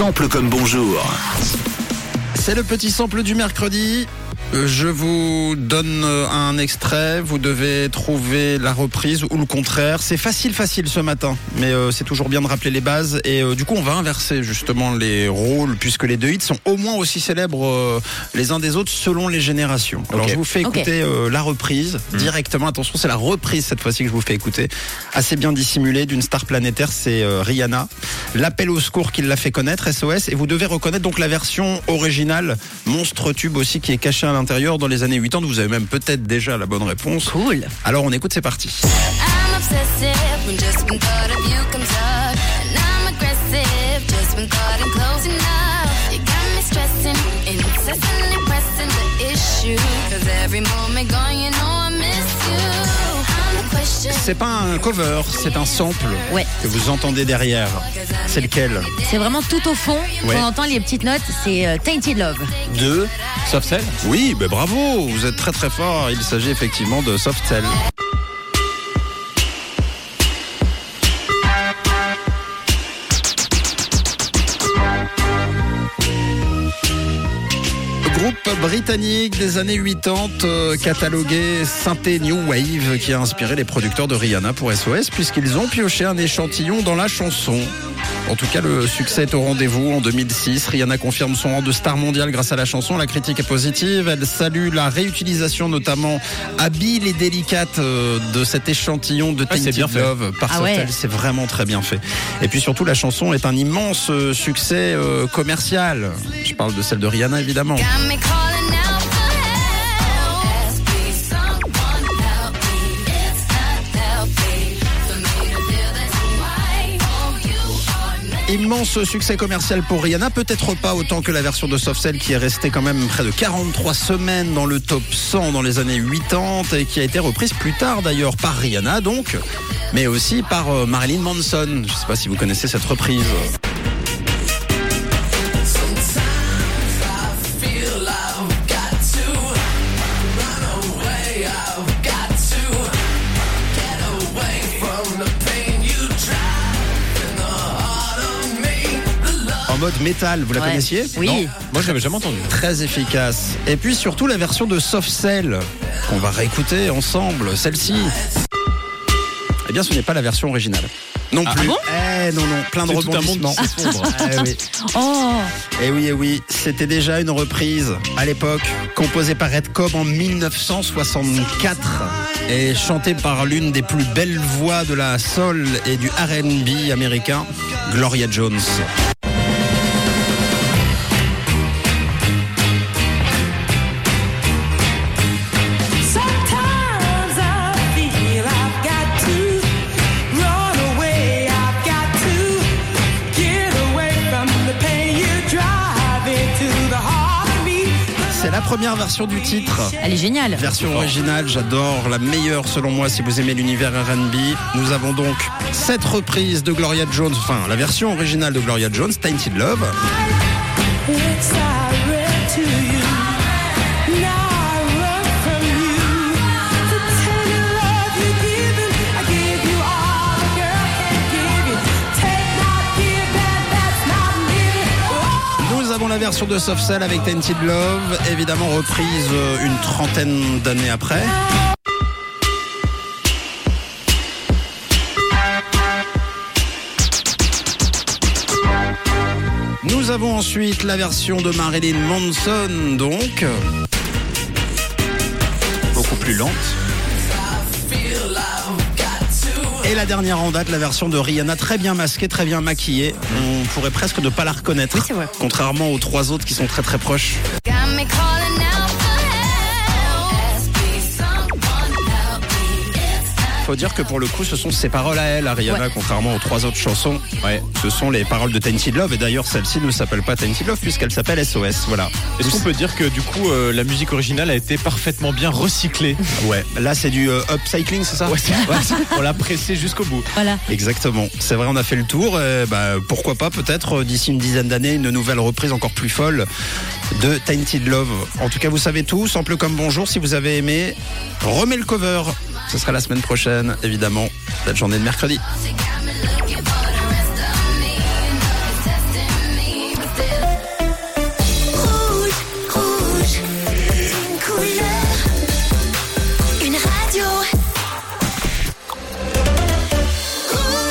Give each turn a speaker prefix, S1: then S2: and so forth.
S1: Sample comme bonjour.
S2: C'est le petit sample du mercredi. Je vous donne euh, un extrait, vous devez trouver la reprise ou le contraire. C'est facile, facile ce matin, mais euh, c'est toujours bien de rappeler les bases. Et euh, du coup, on va inverser justement les rôles, puisque les deux hits sont au moins aussi célèbres les uns des autres selon les générations. Alors je vous fais écouter euh, la reprise directement. Attention, c'est la reprise cette fois-ci que je vous fais écouter. Assez bien dissimulée d'une star planétaire, c'est euh, Rihanna. L'appel au secours qui l'a fait connaître, SOS. Et vous devez reconnaître donc la version originale, monstre tube aussi, qui est cachée à l'intérieur dans les années 80. Vous avez même peut-être déjà la bonne réponse.
S3: Cool.
S2: Alors on écoute, c'est parti.
S4: I'm
S2: C'est pas un cover, c'est un sample
S3: Ouais.
S2: que vous entendez derrière. C'est lequel
S3: C'est vraiment tout au fond.
S2: Ouais.
S3: On entend les petites notes. C'est euh, Tainted Love.
S2: Deux.
S5: Sauf celle
S2: Oui, ben bravo, vous êtes très très fort. Il s'agit effectivement de Soft Cell. Groupe britannique des années 80, euh, catalogué synthé New Wave, qui a inspiré les producteurs de Rihanna pour SOS, puisqu'ils ont pioché un échantillon dans la chanson. En tout cas, le succès est au rendez-vous. En 2006, Rihanna confirme son rang de star mondiale grâce à la chanson. La critique est positive. Elle salue la réutilisation, notamment habile et délicate, euh, de cet échantillon de
S5: Ah,
S2: Tainted
S5: fait.
S2: Love par
S3: Ah ouais.
S2: C'est vraiment très bien fait. Et puis surtout, la chanson est un immense euh, succès commercial. Parle de celle de Rihanna, évidemment. Immense succès commercial pour Rihanna, peut-être pas autant que la version de Soft Cell qui est restée quand même près de 43 semaines dans le top 100 dans les années 80 et qui a été reprise plus tard d'ailleurs par Rihanna donc, mais aussi par euh, Marilyn Manson. Je sais pas si vous connaissez cette reprise. Mode métal, vous la
S3: Ouais.
S2: connaissiez
S3: Oui.
S2: Non
S5: Moi, je l'avais jamais entendu.
S2: Très efficace. Et puis surtout la version de Soft Cell qu'on va réécouter ensemble, celle-ci. Eh bien, ce n'est pas la version originale. Non
S5: Ah
S2: plus.
S5: bon
S2: eh non, non, plein de rebondissements. Eh oui.
S3: Oh.
S2: Eh oui, eh oui, c'était déjà une reprise à l'époque, composée par Red Cobb en 1964 et chantée par l'une des plus belles voix de la soul et du R&B américain, Gloria Jones. C'est la première version du titre.
S3: Elle est géniale.
S2: Version originale, j'adore, la meilleure selon moi si vous aimez l'univers R&B. Nous avons donc cette reprise de Gloria Jones, enfin la version originale de Gloria Jones, Tainted Love. La version de Soft Cell avec Tainted Love, évidemment reprise euh, une trentaine d'années après. Nous avons ensuite la version de Marilyn Manson, donc beaucoup plus lente. Et la dernière en date, la version de Rihanna, très bien masquée, très bien maquillée. On pourrait presque ne pas la reconnaître,
S3: Oui, c'est vrai.
S2: contrairement aux trois autres qui sont très très proches. Faut dire que pour le coup, ce sont ses paroles à elle,
S3: Ouais.
S2: contrairement aux trois autres chansons. Ouais, ce sont les paroles de Tainted Love. Et d'ailleurs, celle-ci ne s'appelle pas Tainted Love puisqu'elle s'appelle SOS. Voilà.
S5: Est-ce qu'on peut dire que du coup, euh, la musique originale a été parfaitement bien recyclée
S2: Ouais. Là, c'est du euh, upcycling, c'est ça
S5: Ouais, c'est- On l'a pressé jusqu'au bout.
S3: Voilà.
S2: Exactement. C'est vrai, on a fait le tour. Bah, pourquoi pas, peut-être, euh, d'ici une dizaine d'années, une nouvelle reprise encore plus folle de Tainted Love. En tout cas, vous savez tout. Sample comme bonjour. Si vous avez aimé, remets le cover. Ce sera la semaine prochaine, évidemment. Cette journée de mercredi.